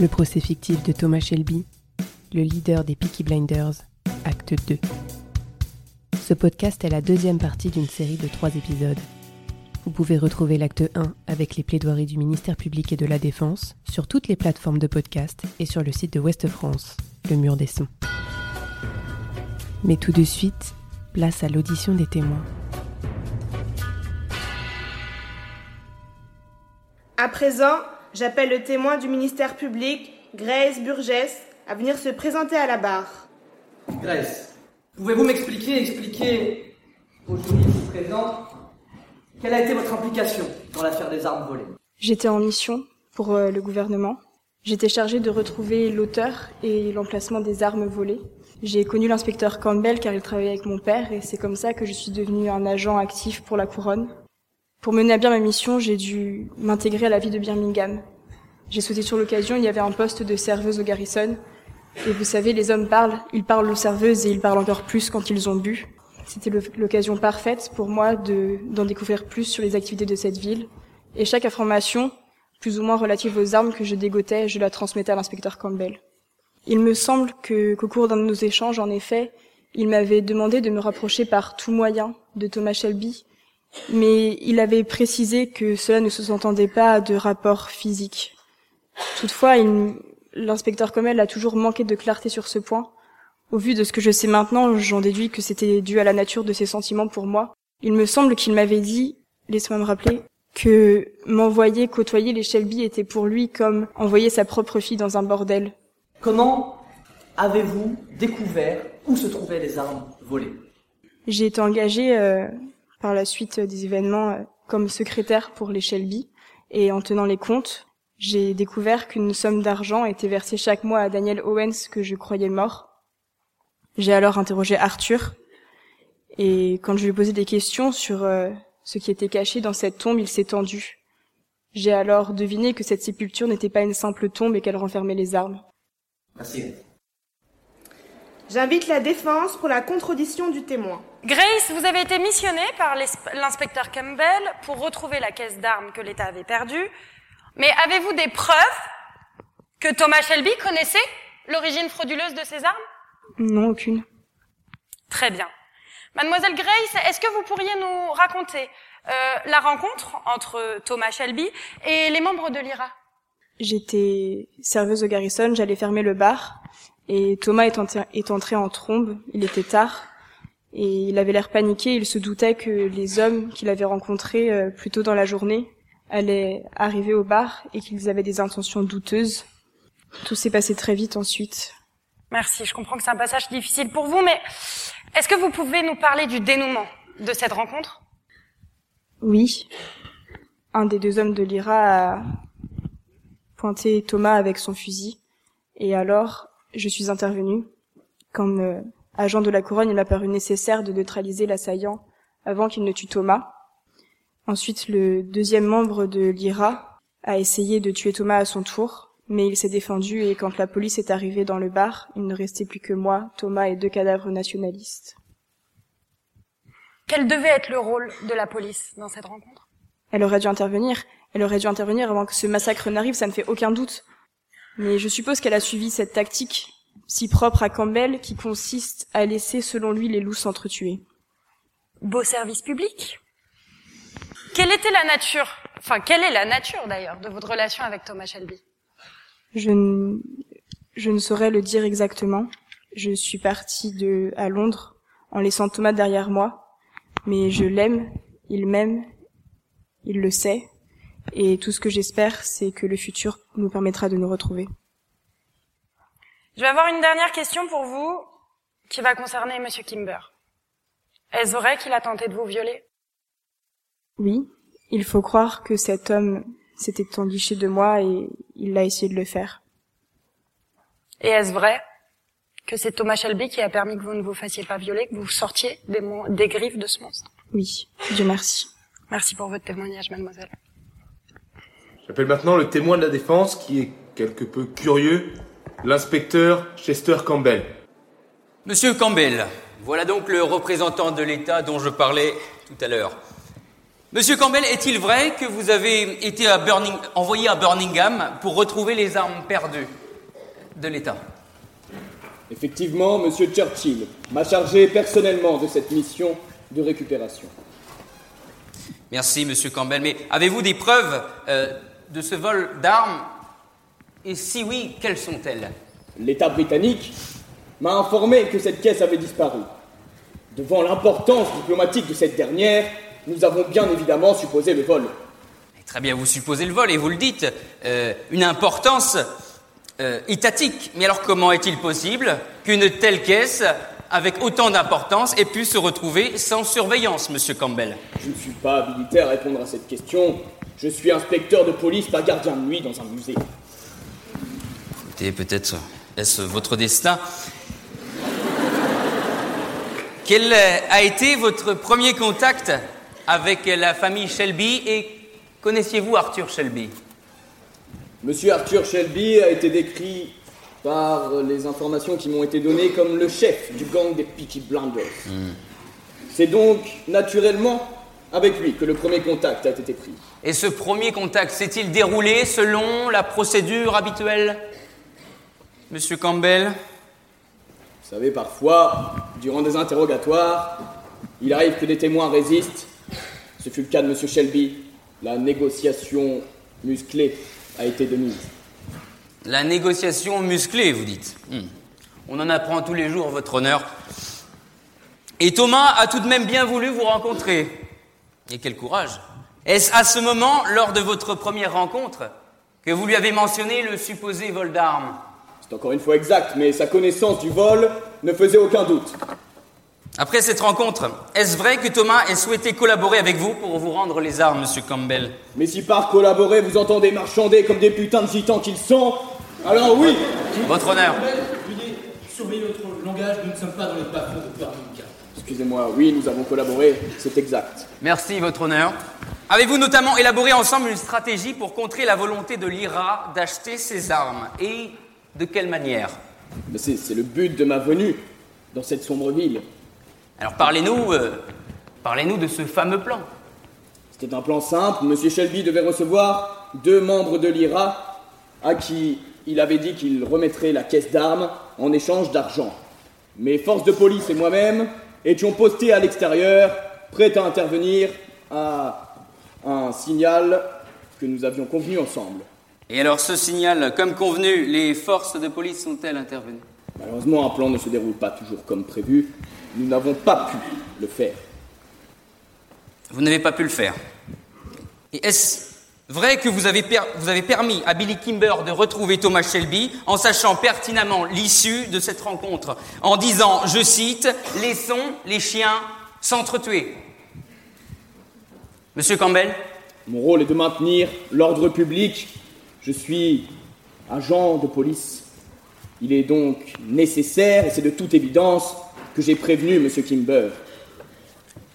Le procès fictif de Thomas Shelby, le leader des Peaky Blinders, acte 2. Ce podcast est la deuxième partie d'une série de trois épisodes. Vous pouvez retrouver l'acte 1 avec les plaidoiries du ministère public et de la Défense sur toutes les plateformes de podcast et sur le site de Ouest France, le mur des sons. Mais tout de suite, place à l'audition des témoins. À présent, j'appelle le témoin du ministère public, Grace Burgess, à venir se présenter à la barre. Grace, pouvez-vous m'expliquer, expliquer aux ici présents, quelle a été votre implication dans l'affaire des armes volées? J'étais en mission pour euh, le gouvernement. J'étais chargée de retrouver l'auteur et l'emplacement des armes volées. J'ai connu l'inspecteur Campbell car il travaillait avec mon père et c'est comme ça que je suis devenue un agent actif pour la couronne. Pour mener à bien ma mission, j'ai dû m'intégrer à la vie de Birmingham. J'ai sauté sur l'occasion, il y avait un poste de serveuse au Garrison. Et vous savez, les hommes parlent, ils parlent aux serveuses et ils parlent encore plus quand ils ont bu. C'était l'occasion parfaite pour moi de, d'en découvrir plus sur les activités de cette ville. Et chaque information, plus ou moins relative aux armes que je dégotais, je la transmettais à l'inspecteur Campbell. Il me semble que, qu'au cours d'un de nos échanges, en effet, il m'avait demandé de me rapprocher par tout moyen de Thomas Shelby, mais il avait précisé que cela ne se s'entendait pas de rapport physique. Toutefois, l'inspecteur Campbell a toujours manqué de clarté sur ce point. Au vu de ce que je sais maintenant, j'en déduis que c'était dû à la nature de ses sentiments pour moi. Il me semble qu'il m'avait dit, laisse-moi me rappeler, que m'envoyer côtoyer les Shelby était pour lui comme envoyer sa propre fille dans un bordel. Comment avez-vous découvert où se trouvaient les armes volées? J'ai été engagée euh, par la suite des événements euh, comme secrétaire pour les Shelby et en tenant les comptes, j'ai découvert qu'une somme d'argent était versée chaque mois à Daniel Owens que je croyais mort. J'ai alors interrogé Arthur et quand je lui ai posé des questions sur euh, ce qui était caché dans cette tombe, il s'est tendu. J'ai alors deviné que cette sépulture n'était pas une simple tombe et qu'elle renfermait les armes. Merci. J'invite la défense pour la contre-audition du témoin. Grace, vous avez été missionnée par l'inspecteur Campbell pour retrouver la caisse d'armes que l'État avait perdue. Mais avez-vous des preuves que Thomas Shelby connaissait l'origine frauduleuse de ces armes? Non, aucune. Très bien. Mademoiselle Grace, est-ce que vous pourriez nous raconter euh, la rencontre entre Thomas Shelby et les membres de l'IRA J'étais serveuse au Garrison, j'allais fermer le bar et Thomas est, entré, est entré en trombe, il était tard et il avait l'air paniqué, il se doutait que les hommes qu'il avait rencontrés euh, plus tôt dans la journée allaient arriver au bar et qu'ils avaient des intentions douteuses. Tout s'est passé très vite ensuite. Merci, je comprends que c'est un passage difficile pour vous, mais est-ce que vous pouvez nous parler du dénouement de cette rencontre? Oui. Un des deux hommes de l'IRA a pointé Thomas avec son fusil. Et alors, je suis intervenue. Comme euh, agent de la couronne, il m'a paru nécessaire de neutraliser l'assaillant avant qu'il ne tue Thomas. Ensuite, le deuxième membre de l'IRA a essayé de tuer Thomas à son tour, mais il s'est défendu et quand la police est arrivée dans le bar, il ne restait plus que moi, Thomas et deux cadavres nationalistes. Quel devait être le rôle de la police dans cette rencontre? Elle aurait dû intervenir. Elle aurait dû intervenir avant que ce massacre n'arrive, ça ne fait aucun doute. Mais je suppose qu'elle a suivi cette tactique si propre à Campbell qui consiste à laisser selon lui les loups s'entretuer. Beau service public. Quelle était la nature, enfin quelle est la nature d'ailleurs de votre relation avec Thomas Shelby? Je ne, je ne saurais le dire exactement. Je suis partie de à Londres en laissant Thomas derrière moi, mais je l'aime, il m'aime, il le sait, et tout ce que j'espère, c'est que le futur nous permettra de nous retrouver. Je vais avoir une dernière question pour vous qui va concerner Monsieur Kimber. Est-ce vrai qu'il a tenté de vous violer? Oui, il faut croire que cet homme s'était enguiché de moi et il a essayé de le faire. Et est-ce vrai que c'est Thomas Shelby qui a permis que vous ne vous fassiez pas violer, que vous sortiez des, des griffes de ce monstre? Oui, Dieu merci. Merci pour votre témoignage, mademoiselle. J'appelle maintenant le témoin de la défense qui est quelque peu curieux, l'inspecteur Chester Campbell. Monsieur Campbell, voilà donc le représentant de l'État dont je parlais tout à l'heure. Monsieur Campbell, est-il vrai que vous avez été à Burning, envoyé à Birmingham pour retrouver les armes perdues de l'État? Effectivement, Monsieur Churchill m'a chargé personnellement de cette mission de récupération. Merci, Monsieur Campbell. Mais avez-vous des preuves euh, de ce vol d'armes Et si oui, quelles sont-elles? L'État britannique m'a informé que cette caisse avait disparu. Devant l'importance diplomatique de cette dernière, nous avons bien évidemment supposé le vol. Très bien, vous supposez le vol et vous le dites. Euh, une importance euh, étatique. Mais alors comment est-il possible qu'une telle caisse, avec autant d'importance, ait pu se retrouver sans surveillance, monsieur Campbell? Je ne suis pas habilité à répondre à cette question. Je suis inspecteur de police, pas gardien de nuit dans un musée. Écoutez, peut-être est-ce votre destin Quel a été votre premier contact avec la famille Shelby et connaissiez-vous Arthur Shelby? Monsieur Arthur Shelby a été décrit par les informations qui m'ont été données comme le chef du gang des Peaky Blinders. Hmm. C'est donc naturellement avec lui que le premier contact a été pris. Et ce premier contact s'est-il déroulé selon la procédure habituelle? Monsieur Campbell Vous savez, parfois, durant des interrogatoires, il arrive que des témoins résistent ce fut le cas de M. Shelby. La négociation musclée a été de mise. La négociation musclée, vous dites hmm. On en apprend tous les jours, votre honneur. Et Thomas a tout de même bien voulu vous rencontrer. Et quel courage Est-ce à ce moment, lors de votre première rencontre, que vous lui avez mentionné le supposé vol d'armes? Encore une fois exact, mais sa connaissance du vol ne faisait aucun doute. Après cette rencontre, est-ce vrai que Thomas ait souhaité collaborer avec vous pour vous rendre les armes, monsieur Campbell? Mais si par collaborer vous entendez marchander comme des putains de gitans qu'ils sont, alors oui Votre honneur Veuillez surveiller notre langage, nous ne sommes pas dans les bas de Birmingham. Excusez-moi, oui, nous avons collaboré, c'est exact. Merci, votre honneur. Avez-vous notamment élaboré ensemble une stratégie pour contrer la volonté de l'IRA d'acheter ces armes? Et de quelle manière C'est le but de ma venue dans cette sombre ville. Alors parlez-nous, euh, parlez-nous de ce fameux plan. C'était un plan simple. Monsieur Shelby devait recevoir deux membres de l'IRA à qui il avait dit qu'il remettrait la caisse d'armes en échange d'argent. Mes forces de police et moi-même étions postés à l'extérieur, prêts à intervenir à un signal que nous avions convenu ensemble. Et alors ce signal, comme convenu, les forces de police sont-elles intervenues? Malheureusement, un plan ne se déroule pas toujours comme prévu nous n'avons pas pu le faire. Vous n'avez pas pu le faire. Et est-ce vrai que vous avez, vous avez permis à Billy Kimber de retrouver Thomas Shelby en sachant pertinemment l'issue de cette rencontre, en disant, je cite, Laissons les chiens s'entretuer Monsieur Campbell? Mon rôle est de maintenir l'ordre public. Je suis agent de police. Il est donc nécessaire, et c'est de toute évidence, que j'ai prévenu M. Kimber.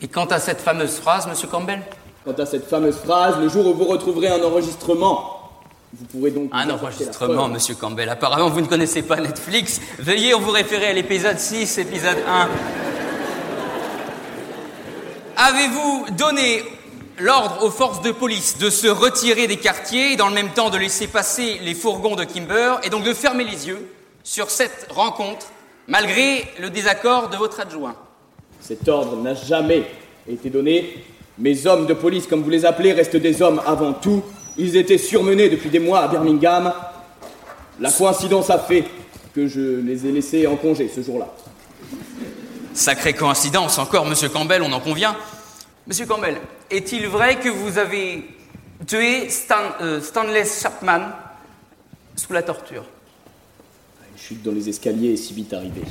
Et quant à cette fameuse phrase, M. Campbell? Quant à cette fameuse phrase, le jour où vous retrouverez un enregistrement, vous pourrez donc... Un enregistrement, M. Campbell. Apparemment, vous ne connaissez pas Netflix. Veuillez vous référer à l'épisode 6, épisode 1. Avez-vous donné l'ordre aux forces de police de se retirer des quartiers et dans le même temps de laisser passer les fourgons de Kimber et donc de fermer les yeux sur cette rencontre malgré le désaccord de votre adjoint. Cet ordre n'a jamais été donné. Mes hommes de police, comme vous les appelez, restent des hommes avant tout. Ils étaient surmenés depuis des mois à Birmingham. La coïncidence a fait que je les ai laissés en congé ce jour-là. Sacrée coïncidence encore, monsieur Campbell, on en convient. Monsieur Campbell, est-il vrai que vous avez tué euh, Stanley Chapman sous la torture? Chute dans les escaliers est si vite arrivée.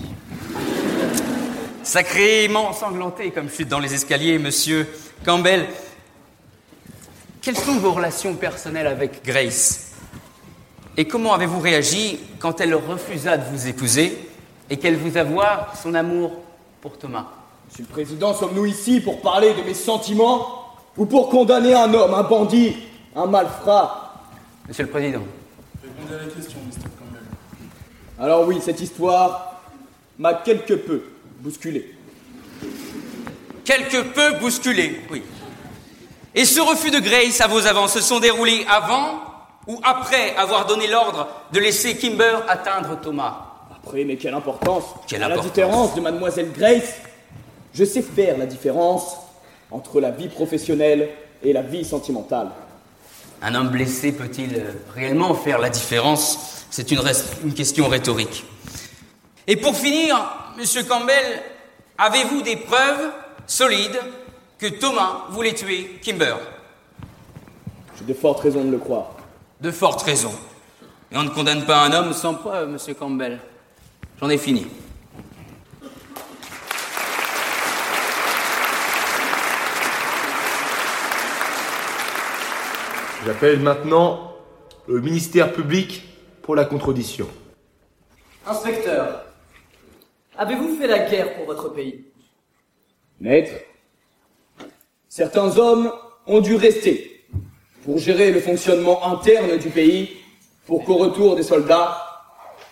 Sacrément ensanglanté comme chute dans les escaliers, monsieur Campbell. Quelles sont vos relations personnelles avec Grace? Et comment avez-vous réagi quand elle refusa de vous épouser et qu'elle vous avoua son amour pour Thomas? Monsieur le Président, sommes-nous ici pour parler de mes sentiments ou pour condamner un homme, un bandit, un malfrat? Monsieur le Président. Répondez à la question, Mr. Campbell. Alors oui, cette histoire m'a quelque peu bousculé. Quelque peu bousculé, oui. Et ce refus de Grace à vos avants se sont déroulés avant ou après avoir donné l'ordre de laisser Kimber atteindre Thomas? Après, mais quelle importance? Quelle À la importance? différence de mademoiselle Grace, je sais faire la différence entre la vie professionnelle et la vie sentimentale. Un homme blessé peut-il euh, réellement faire la différence? C'est une, question rhétorique. Et pour finir, Monsieur Campbell, avez-vous des preuves solides que Thomas voulait tuer Kimber? J'ai de fortes raisons de le croire. De fortes raisons. Et on ne condamne pas un homme sans preuve, Monsieur Campbell. J'en ai fini. J'appelle maintenant le ministère public pour la contrediction. Inspecteur, avez-vous fait la guerre pour votre pays? Maître, certains hommes ont dû rester pour gérer le fonctionnement interne du pays, pour qu'au retour des soldats,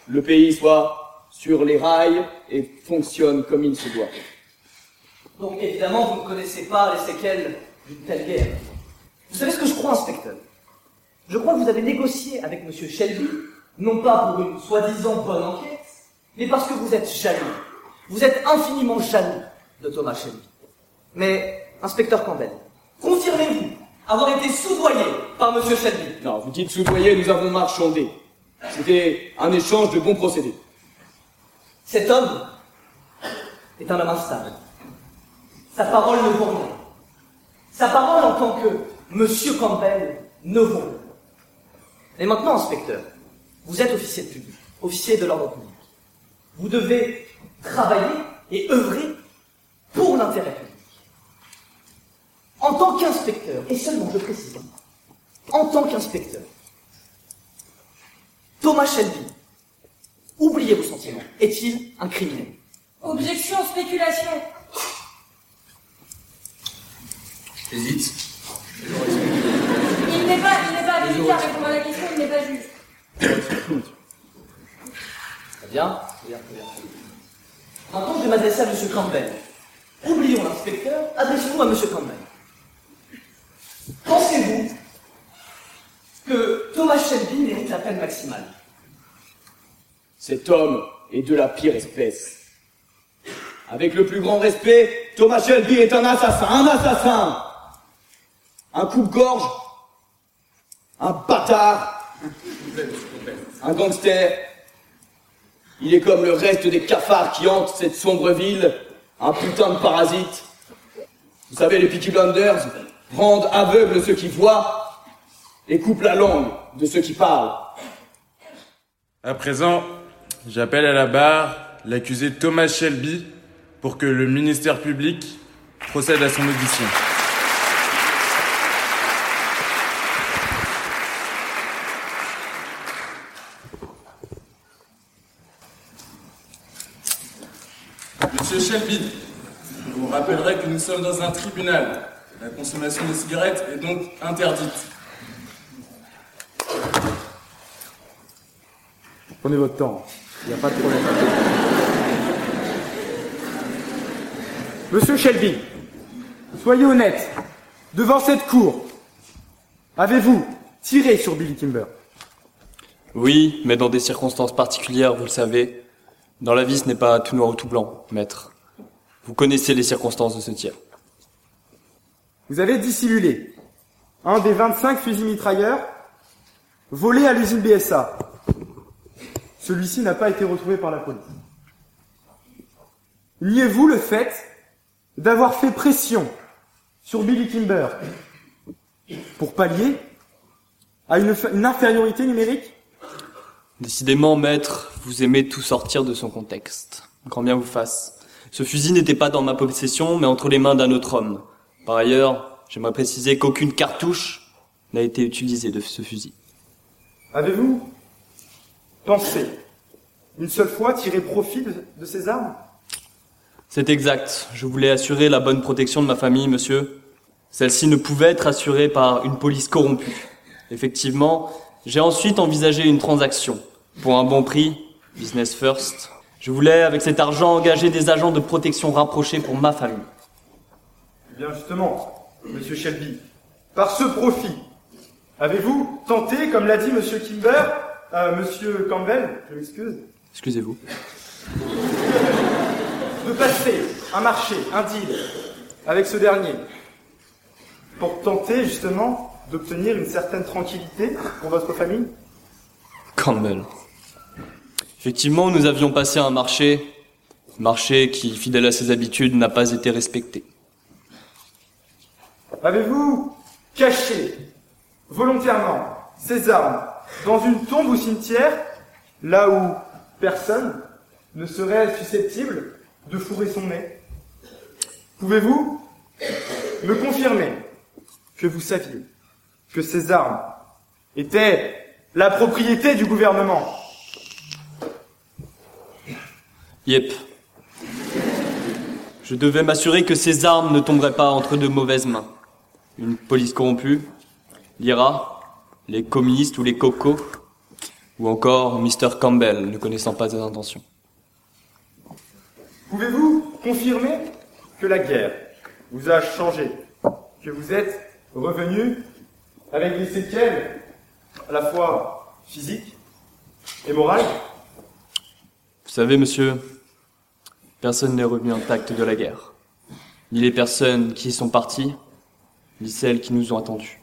le pays soit sur les rails et fonctionne comme il se doit. Donc évidemment, vous ne connaissez pas les séquelles d'une telle guerre. Vous savez ce que je crois, inspecteur? Je crois que vous avez négocié avec Monsieur Shelby, non pas pour une soi-disant bonne enquête, mais parce que vous êtes jaloux. Vous êtes infiniment jaloux de Thomas Shelby. Mais, inspecteur Campbell, confirmez-vous avoir été soudoyé par Monsieur Shelby? Non, vous dites soudoyer, nous avons marchandé. C'était un échange de bons procédés. Cet homme est un homme instable. Sa parole ne vaut rien. Sa parole en tant que Monsieur Campbell ne vaut rien. Et maintenant, inspecteur, vous êtes officier de public, officier de l'ordre public. Vous devez travailler et œuvrer pour l'intérêt public. En tant qu'inspecteur, et seulement je précise, en tant qu'inspecteur, Thomas Shelby, oubliez vos sentiments, est-il un criminel? Objection, spéculation. Hésite. Il n'est pas, il n'est pas habilité à répondre à la question, il n'est pas juge. Très bien, très bien, très vais m'adresser à M. Campbell. Oublions l'inspecteur, adressons-nous à M. Campbell. Pensez-vous que Thomas Shelby mérite la peine maximale? Cet homme est de la pire espèce. Avec le plus grand respect, Thomas Shelby est un assassin, un assassin Un coupe-gorge Un bâtard Un gangster Il est comme le reste des cafards qui hantent cette sombre ville, un putain de parasite. Vous savez, les Peaky Blinders rendent aveugles ceux qui voient et coupent la langue de ceux qui parlent. À présent, j'appelle à la barre l'accusé Thomas Shelby pour que le ministère public procède à son audition. Monsieur Shelby, je vous rappellerai que nous sommes dans un tribunal. La consommation de cigarettes est donc interdite. Prenez votre temps, il n'y a pas de problème. Monsieur Shelby, soyez honnête. Devant cette cour, avez-vous tiré sur Billy Kimber? Oui, mais dans des circonstances particulières, vous le savez. Dans la vie, ce n'est pas tout noir ou tout blanc, maître. Vous connaissez les circonstances de ce tir. Vous avez dissimulé un des 25 fusils mitrailleurs volés à l'usine BSA. Celui-ci n'a pas été retrouvé par la police. Niez-vous le fait d'avoir fait pression sur Billy Kimber pour pallier à une, une infériorité numérique? Décidément, maître, vous aimez tout sortir de son contexte. Grand bien vous fasse. Ce fusil n'était pas dans ma possession, mais entre les mains d'un autre homme. Par ailleurs, j'aimerais préciser qu'aucune cartouche n'a été utilisée de ce fusil. Avez-vous pensez une seule fois tirer profit de, de ces armes? C'est exact. Je voulais assurer la bonne protection de ma famille, monsieur. Celle-ci ne pouvait être assurée par une police corrompue. Effectivement, j'ai ensuite envisagé une transaction. Pour un bon prix, business first. Je voulais, avec cet argent, engager des agents de protection rapprochés pour ma famille. Eh bien justement, monsieur Shelby, par ce profit, avez-vous tenté, comme l'a dit monsieur Kimber, euh, monsieur Campbell, je m'excuse, Excusez-vous. de passer un marché, un deal, avec ce dernier, pour tenter justement d'obtenir une certaine tranquillité pour votre famille? Campbell. Effectivement, nous avions passé un marché, marché qui, fidèle à ses habitudes, n'a pas été respecté. Avez-vous caché volontairement ces armes dans une tombe ou cimetière, là où personne ne serait susceptible de fourrer son nez? Pouvez-vous me confirmer que vous saviez que ces armes étaient la propriété du gouvernement? Yep. Je devais m'assurer que ces armes ne tomberaient pas entre de mauvaises mains. Une police corrompue, l'IRA, les communistes ou les cocos, ou encore Mr. Campbell ne connaissant pas ses intentions. Pouvez-vous confirmer que la guerre vous a changé Que vous êtes revenu avec des séquelles à la fois physiques et morales? Savez, monsieur, personne n'est revenu intact de la guerre. Ni les personnes qui y sont parties, ni celles qui nous ont attendus.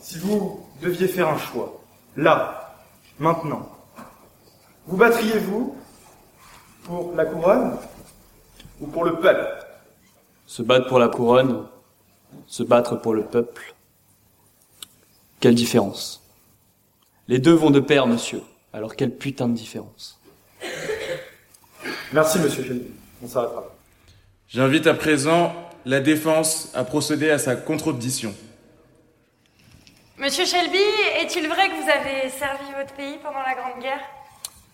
Si vous deviez faire un choix, là, maintenant, vous battriez-vous pour la couronne ou pour le peuple? Se battre pour la couronne, se battre pour le peuple. Quelle différence? Les deux vont de pair, monsieur. Alors quelle putain de différence Merci, monsieur Shelby. On s'arrêtera. J'invite à présent la défense à procéder à sa contre-audition. Monsieur Shelby, est-il vrai que vous avez servi votre pays pendant la Grande Guerre?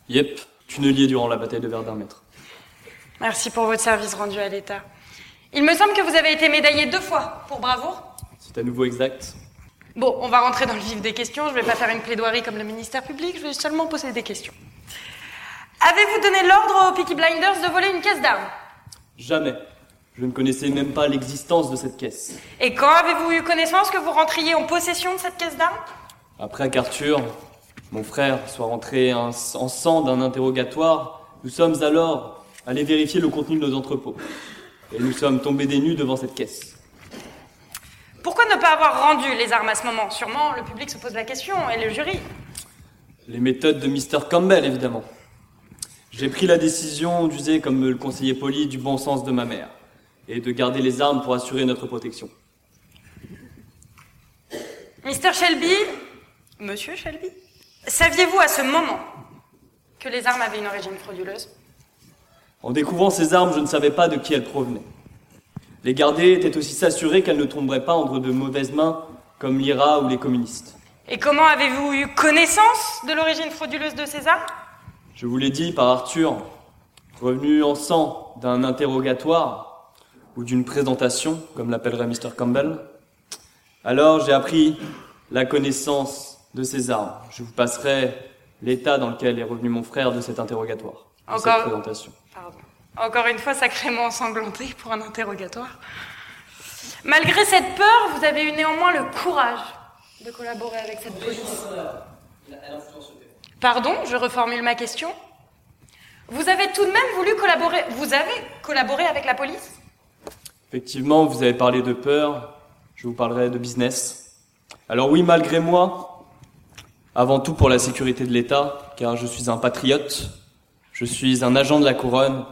Yep, tunnelier durant la bataille de Verdun, maître. Merci pour votre service rendu à l'État. Il me semble que vous avez été médaillé deux fois pour bravoure. C'est à nouveau exact. Bon, on va rentrer dans le vif des questions. Je vais pas faire une plaidoirie comme le ministère public, je vais seulement poser des questions. Avez-vous donné l'ordre aux Peaky Blinders de voler une caisse d'armes? Jamais. Je ne connaissais même pas l'existence de cette caisse. Et quand avez-vous eu connaissance que vous rentriez en possession de cette caisse d'armes? Après qu'Arthur, mon frère, soit rentré en sang d'un interrogatoire, nous sommes alors allés vérifier le contenu de nos entrepôts. Et nous sommes tombés des nues devant cette caisse. Pourquoi ne pas avoir rendu les armes à ce moment? Sûrement, le public se pose la question, et le jury. Les méthodes de Mr. Campbell, évidemment. J'ai pris la décision d'user, comme me le conseillait poli, du bon sens de ma mère, et de garder les armes pour assurer notre protection. Mr. Shelby, Monsieur Shelby, saviez-vous à ce moment que les armes avaient une origine frauduleuse? En découvrant ces armes, je ne savais pas de qui elles provenaient. Les garder était aussi s'assurer qu'elles ne tomberaient pas entre de mauvaises mains, comme l'IRA ou les communistes. Et comment avez-vous eu connaissance de l'origine frauduleuse de ces armes? Je vous l'ai dit par Arthur, revenu en sang d'un interrogatoire ou d'une présentation, comme l'appellerait Mr. Campbell. Alors j'ai appris la connaissance de ces armes. Je vous passerai l'état dans lequel est revenu mon frère de cet interrogatoire, de cette présentation. Pardon. Encore une fois, sacrément ensanglanté pour un interrogatoire. Malgré cette peur, vous avez eu néanmoins le courage de collaborer avec cette police. Pardon, je reformule ma question. Vous avez tout de même voulu collaborer. Vous avez collaboré avec la police? Effectivement, vous avez parlé de peur, je vous parlerai de business. Alors oui, malgré moi, avant tout pour la sécurité de l'État, car je suis un patriote, je suis un agent de la couronne,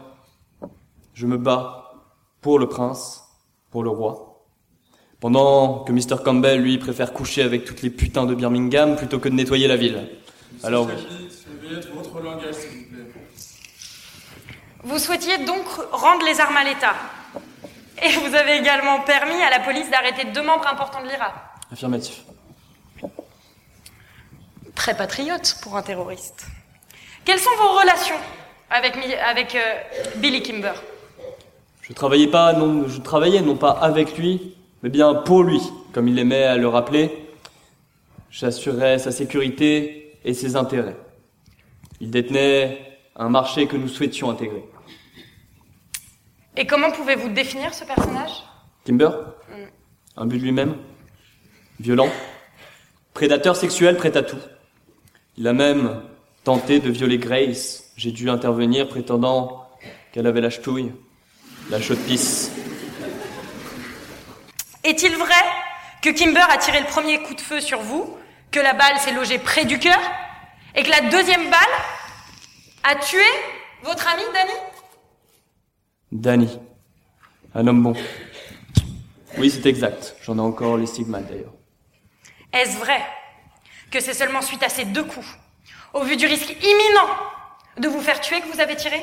je me bats pour le prince, pour le roi. Pendant que Mr. Campbell, lui, préfère coucher avec toutes les putains de Birmingham plutôt que de nettoyer la ville. Alors oui. Veuillez être votre langage, s'il vous plaît. Vous souhaitiez donc rendre les armes à l'État. Et vous avez également permis à la police d'arrêter deux membres importants de l'IRA. Affirmatif. très patriote pour un terroriste. Quelles sont vos relations avec euh, Billy Kimber? Je travaillais pas, non, je travaillais non pas avec lui, mais bien pour lui, comme il aimait à le rappeler. J'assurais sa sécurité et ses intérêts. Il détenait un marché que nous souhaitions intégrer. Et comment pouvez-vous définir ce personnage? Kimber Un but de lui-même? Violent? Prédateur sexuel prêt à tout. Il a même tenté de violer Grace. J'ai dû intervenir prétendant qu'elle avait la ch'touille, la chaude pisse. Est-il vrai que Kimber a tiré le premier coup de feu sur vous, que la balle s'est logée près du cœur, et que la deuxième balle a tué votre ami Danny? Danny. Un homme bon. Oui, c'est exact. J'en ai encore les stigmates d'ailleurs. Est-ce vrai que c'est seulement suite à ces deux coups, au vu du risque imminent de vous faire tuer que vous avez tiré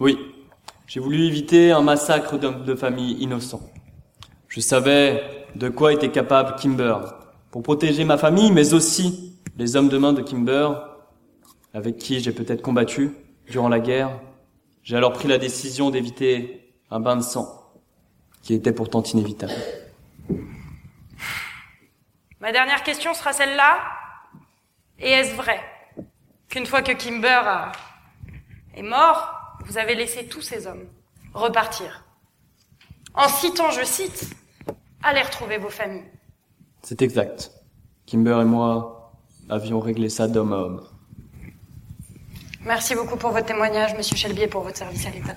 Oui. J'ai voulu éviter un massacre d'hommes de famille innocents. Je savais de quoi était capable Kimber pour protéger ma famille, mais aussi les hommes de main de Kimber, avec qui j'ai peut-être combattu durant la guerre. J'ai alors pris la décision d'éviter un bain de sang, qui était pourtant inévitable. Ma dernière question sera celle-là. Et est-ce vrai qu'une fois que Kimber est mort, vous avez laissé tous ces hommes repartir En citant, je cite, allez retrouver vos familles. C'est exact. Kimber et moi avions réglé ça d'homme à homme. Merci beaucoup pour votre témoignage, Monsieur Shelby, et pour votre service à l'État.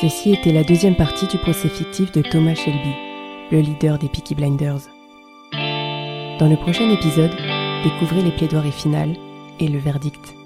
Ceci était la deuxième partie du procès fictif de Thomas Shelby, le leader des Peaky Blinders. Dans le prochain épisode, découvrez les plaidoiries finales et le verdict.